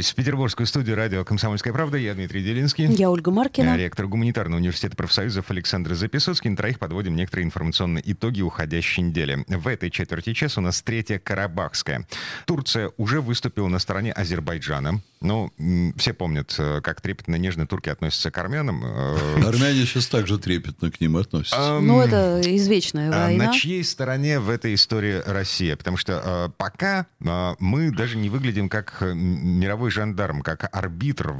А вернулись в петербургскую студию радио «Комсомольская правда». Я Дмитрий Делинский. Я Ольга Маркина. Ректор гуманитарного университета профсоюзов Александр Записоцкий. На троих подводим некоторые информационные итоги уходящей недели. В этой четверти часа у нас третья Карабахская. Турция уже выступила на стороне Азербайджана. Ну, все помнят, э, как трепетно нежно турки относятся к армянам. Э, Армяне сейчас также трепетно к ним относятся. Ну, это извечная А война. На чьей стороне в этой истории Россия? Потому что э, пока мы даже не выглядим как э, мировой жандарм, как арбитр,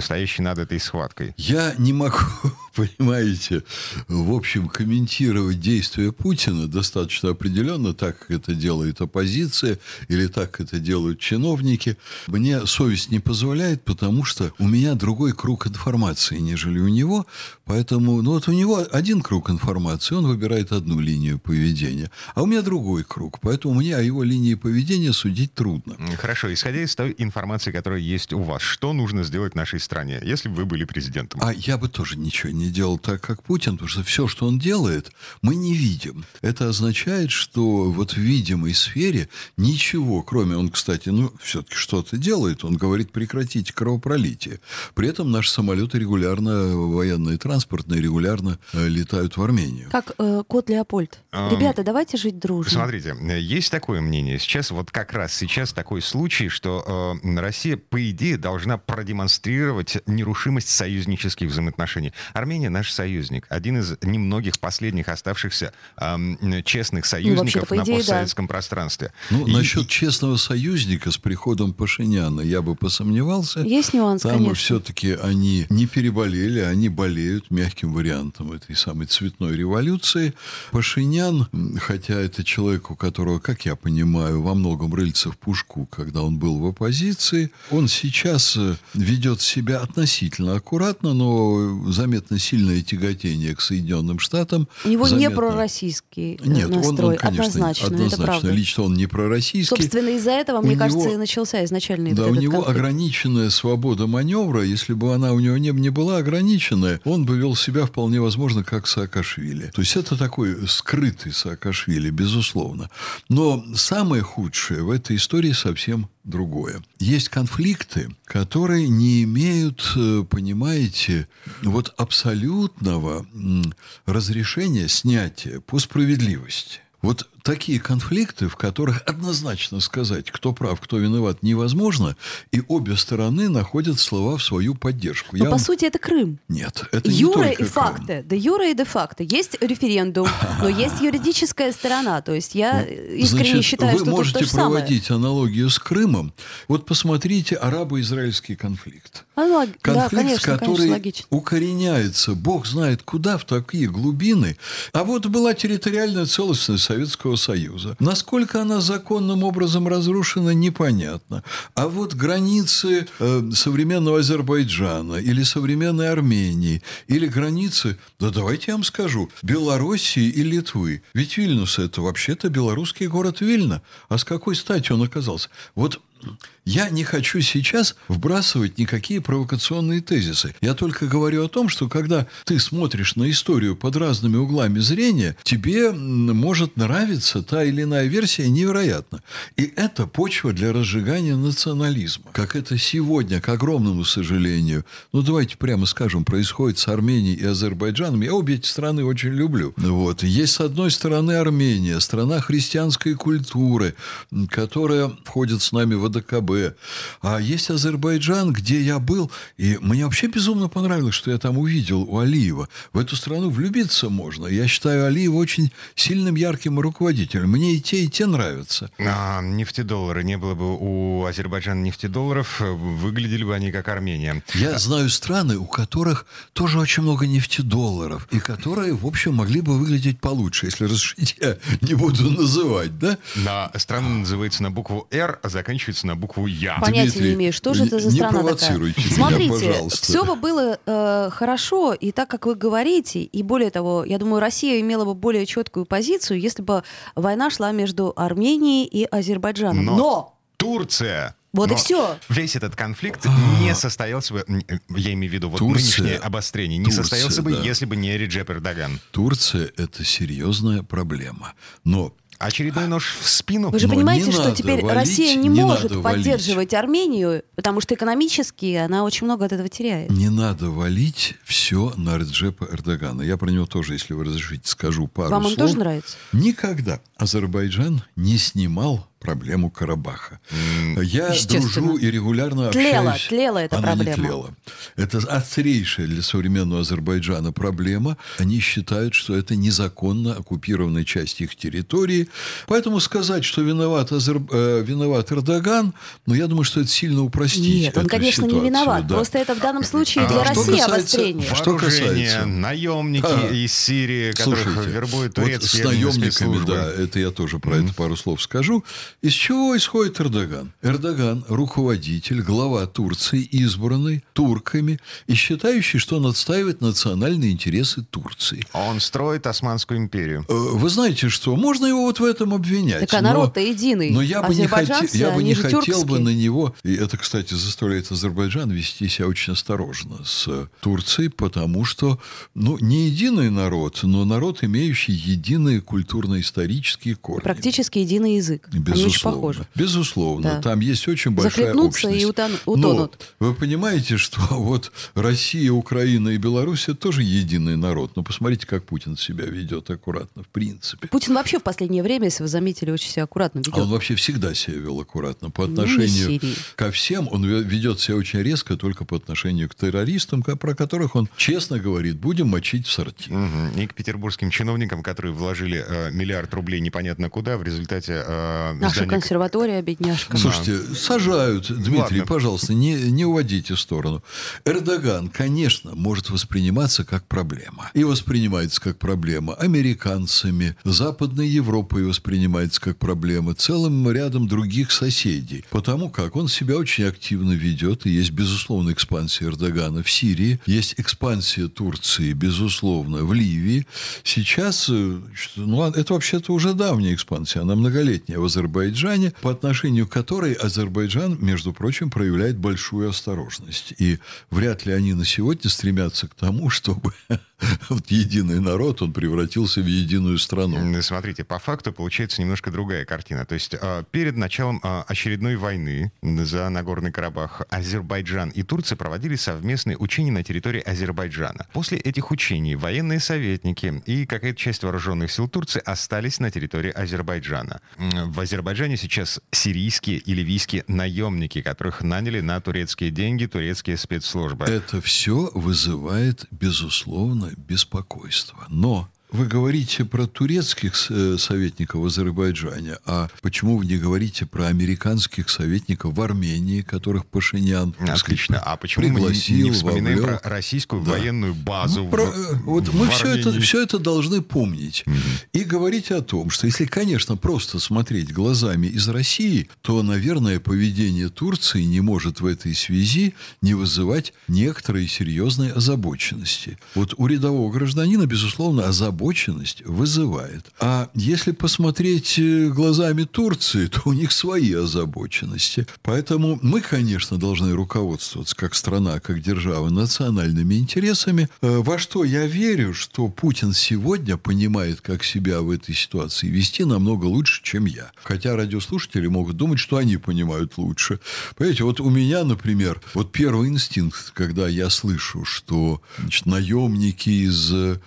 стоящий над этой схваткой. Я не могу, понимаете, в общем, комментировать действия Путина достаточно определенно, так как это делает оппозиция или так как это делают чиновники. Мне совесть не позволяет, потому что у меня другой круг информации, нежели у него. Поэтому, ну вот у него один круг информации, он выбирает одну линию поведения, а у меня другой круг. Поэтому мне о его линии поведения судить трудно. Хорошо, исходя из той информации, которая есть у вас, что нужно сделать нашей стране, если бы вы были президентом? А я бы тоже ничего не делал так, как Путин, потому что все, что он делает, мы не видим. Это означает, что вот в видимой сфере ничего, кроме, он, кстати, ну, все-таки что-то делает, он говорит прекратить кровопролитие. При этом наши самолеты регулярно, военные транспортные, регулярно э, летают в Армению. Как э, кот Леопольд. Ам, Ребята, давайте жить дружно. Смотрите, э, есть такое мнение. Сейчас, вот как раз сейчас такой случай, что э, Россия, по идее, должна продемонстрировать нерушимость союзнических взаимоотношений. Армения наш союзник. Один из немногих последних оставшихся эм, честных союзников по на идее, да. постсоветском пространстве. Ну, И- насчет честного союзника с приходом Пашиняна я бы посомневался. Есть нюанс, Там конечно. все-таки они не переболели, они болеют мягким вариантом этой самой цветной революции. Пашинян, хотя это человек, у которого, как я понимаю, во многом рыльца в пушку, когда он был в оппозиции, он сейчас э, ведет себя относительно аккуратно, но заметно сильное тяготение к Соединенным Штатам. У него не заметно- пророссийский э, Нет, он- он, настрой. конечно, однозначно, однозначно. Лично он не пророссийский. Собственно, из-за этого, У мне кажется, него- и начался изначальный Да, вот у него конфликт. ограниченная свобода маневра. Если бы она у него не, не была ограниченная, он бы вел себя вполне возможно как Саакашвили. То есть это такой скрытый Саакашвили, безусловно. Но самое худшее в этой истории совсем другое. Есть конфликты, которые не имеют, э, понимаете, вот абсолютного разрешения снятия по справедливости. Вот такие конфликты, в которых однозначно сказать, кто прав, кто виноват, невозможно, и обе стороны находят слова в свою поддержку. Но, Я по вам- сути, это Крым. Нет, это не Юра только и Крым. факты. Да юра и де факто. Есть референдум, но есть юридическая сторона. То есть я искренне Значит, считаю, вы что тут можете то же самое. проводить аналогию с Крымом. Вот посмотрите арабо-израильский конфликт. А, ну, лог- Да, Конфликт, конечно, конечно, который логично. укореняется, бог знает куда, в такие глубины. А вот была территориальная целостность Советского Союза. Насколько она законным образом разрушена, непонятно. А вот границы э, современного Азербайджана или современной Армении, или границы, да давайте я вам скажу, Белоруссии и Литвы. Ведь Вильнюс – это вообще-то белорусский город Вильна. А с какой стати он оказался? Вот я не хочу сейчас вбрасывать никакие провокационные тезисы. Я только говорю о том, что когда ты смотришь на историю под разными углами зрения, тебе может нравиться та или иная версия невероятно. И это почва для разжигания национализма. Как это сегодня, к огромному сожалению, ну давайте прямо скажем, происходит с Арменией и Азербайджаном. Я обе эти страны очень люблю. Вот. Есть с одной стороны Армения, страна христианской культуры, которая входит с нами в АДКБ. А есть Азербайджан, где я был, и мне вообще безумно понравилось, что я там увидел у Алиева. В эту страну влюбиться можно. Я считаю Алиева очень сильным, ярким руководителем. Мне и те, и те нравятся. А, нефтедоллары. Не было бы у Азербайджана нефтедолларов, выглядели бы они как Армения. Я знаю страны, у которых тоже очень много нефтедолларов, и которые, в общем, могли бы выглядеть получше, если разрешите, я не буду называть, да? На страна называется на букву «Р», а заканчивается на букву «Я». Понятия Дмитрий, не имею, что же это за не страна провоцируйте такая. меня, Смотрите, пожалуйста. все бы было э, хорошо, и так, как вы говорите, и более того, я думаю, Россия имела бы более четкую позицию, если бы война шла между Арменией и Азербайджаном. Но- Но! Турция Вот Но и все. Весь этот конфликт не состоялся бы, э, я имею в виду вот Турция- нынешнее обострение, не Турция, состоялся бы, да. если бы не Реджеп Эрдоган. Турция – это серьезная проблема. Но Очередной нож в спину. Вы же Но понимаете, что теперь валить, Россия не, не может надо валить. поддерживать Армению, потому что экономически она очень много от этого теряет. не надо валить все на Реджепа Эрдогана. Я про него тоже, если вы разрешите, скажу пару Вам он слов. тоже нравится? Никогда Азербайджан не снимал проблему Карабаха. Я дружу и регулярно Тлела, общаюсь. тлела эта Она не проблема. тлела. Это острейшая для современного Азербайджана проблема. Они считают, что это незаконно оккупированная часть их территории. Поэтому сказать, что виноват, Азер... э, виноват Эрдоган, ну, я думаю, что это сильно упростить Нет, он, конечно, не ситуацию, виноват. да. Просто это в данном случае А для что России касается обострение. Что касается- наемники Да. из Сирии, которых Слушайте, вербуют вот турецкие с наемниками, да, это я тоже про это пару слов скажу. Из чего исходит Эрдоган? Эрдоган – руководитель, глава Турции, избранный турками и считающий, что он отстаивает национальные интересы Турции. Он строит Османскую империю. Э, Вы знаете что? Можно его вот в этом обвинять. Так а но- народ-то единый. Но я бы не, Азербайджанцы, я бы не хотел бы тюркские. на него, и это, кстати, заставляет Азербайджан вести себя очень осторожно с Турцией, потому что, ну, не единый народ, но народ, имеющий единые культурно-исторические корни. Практически единый язык. Они очень Безусловно. похожи. Безусловно. Да. Там есть очень большая Захлебнутся общность. и утон- утонут. Но вы понимаете, что вот Россия, Украина и Беларусь это тоже единый народ. Но посмотрите, как Путин себя ведет аккуратно, в принципе. Путин вообще в последнее время, если вы заметили, очень себя аккуратно ведет. А он вообще всегда себя вел аккуратно. По не отношению ко всем он ве- ведет себя очень резко только по отношению к террористам, ко- про которых он честно говорит, будем мочить в сорти. Мгм. И к петербургским чиновникам, которые вложили э, миллиард рублей непонятно куда, в результате э, Наша здание- консерватория, бедняжка. Слушайте, сажают, Дмитрий, Ладно. пожалуйста, не, не уводите в сторону. Эрдоган, конечно, может восприниматься как проблема. И воспринимается как проблема американцами, Западной Европой воспринимается как проблема, целым рядом других соседей. Потому как он себя очень активно ведет, и есть, безусловно, экспансия Эрдогана в Сирии, есть экспансия Турции, безусловно, в Ливии. Сейчас, э, ну, это вообще-то уже давняя экспансия, она многолетняя в Азербайджане, по отношению к которой Азербайджан, между прочим, проявляет большую осторожность. И вряд ли они на сегодня стремятся к тому, чтобы вот единый народ, он превратился в единую страну. Смотрите, по факту получается немножко другая картина. То есть э, перед началом э, очередной войны за Нагорный Карабах Азербайджан и Турция проводили совместные учения на территории Азербайджана. После этих учений военные советники и какая-то часть вооруженных сил Турции остались на территории Азербайджана. В Азербайджане сейчас сирийские и ливийские наемники, которых наняли на турецкие деньги турецкие спецслужбы. Это все вызывает, безусловно, беспокойство. Но вы говорите про турецких э, советников в Азербайджане, а почему вы не говорите про американских советников в Армении, которых Пашинян так сказать, Отлично. А почему мы не- вспоминаем вовлек? про российскую Да. военную базу Ну, в, про- э, вот в мы все это, Армении? все это должны помнить. И говорить о том, что если, конечно, просто смотреть глазами из России, то, наверное, поведение Турции не может в этой связи не вызывать некоторой серьезной озабоченности. Вот у рядового гражданина, безусловно, озабоченность вызывает. А если посмотреть э, глазами Турции, то у них свои озабоченности. Поэтому мы, конечно, должны руководствоваться как страна, как держава национальными интересами. Э, Во что я верю, что Путин сегодня понимает, как себя в этой ситуации вести намного лучше, чем я. Хотя радиослушатели могут думать, что они понимают лучше. Понимаете, вот у меня, например, вот первый инстинкт, когда я слышу, что значит, наемники из э,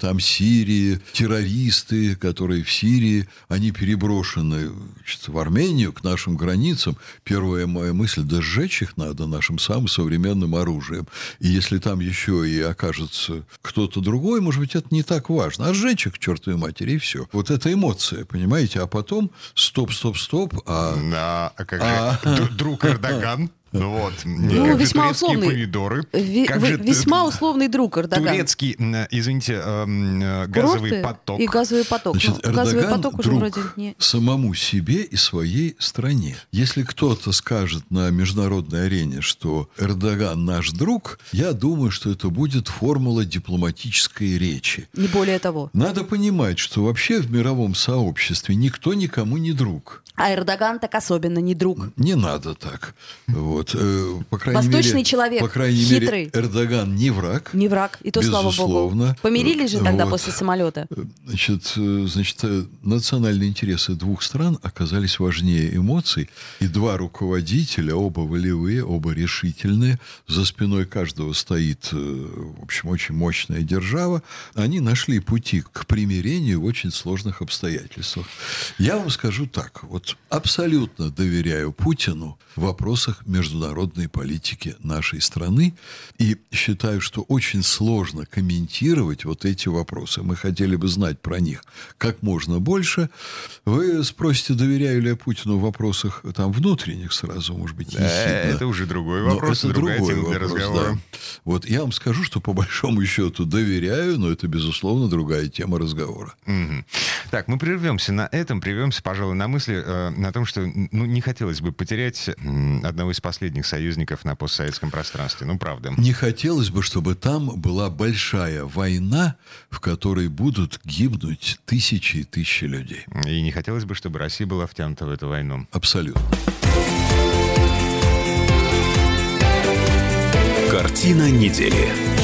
там Сирии, террористы, которые в Сирии, они переброшены значит, в Армению, к нашим границам. Первая моя мысль, да сжечь их надо нашим самым современным оружием. И если там еще и окажется кто-то другой, может быть, это не так важно. А сжечь их к чертовой матери, и все. Вот это эмоция, понимаете? А потом стоп, стоп, стоп, а Да, а как А. же д- друг Эрдоган? Ну вот. Ну, как же весьма турецкие условный. помидоры. Ви- Как же весьма условный друг Эрдоган. турецкий, м, извините, эм, э, газовый Курорты поток. И газовый поток. Значит, Ну, газовый Эрдоган поток уже друг вроде не... самому себе и своей стране. Если кто-то скажет на международной арене, что Эрдоган наш друг, я думаю, что это будет формула дипломатической речи. Не более того. Надо понимать, что вообще в мировом сообществе никто никому не друг. А Эрдоган так особенно не друг. Не надо так. Вот. Э, По крайней Восточный мере, человек, По крайней хитрый. мере, Эрдоган не враг. Не враг. И то, слава Безусловно. богу. Помирились же тогда Вот. после самолета. Значит, э, значит, э, национальные интересы двух стран оказались важнее эмоций, и два руководителя, оба волевые, оба решительные, за спиной каждого стоит, в общем, очень мощная держава, они нашли пути к примирению в очень сложных обстоятельствах. Я вам скажу так, вот абсолютно доверяю Путину в вопросах международной политики нашей страны и считаю, что очень сложно комментировать вот эти вопросы. Мы хотели бы знать про них как можно больше. Вы спросите, доверяю ли я Путину в вопросах там внутренних сразу, может быть, Да, ехидно. это уже другой Но вопрос, это другая другой тема для вопрос, разговора. да. Вот я вам скажу, что по большому счету доверяю, но это, безусловно, другая тема разговора. Так, мы прервемся на этом, прервемся, пожалуй, на мысли э, на том, что ну, не хотелось бы потерять одного из последних союзников на постсоветском пространстве. Ну, правда. Не хотелось бы, чтобы там была большая война, в которой будут гибнуть тысячи и тысячи людей. И не хотелось бы, чтобы Россия была втянута в эту войну. Абсолютно. Картина недели.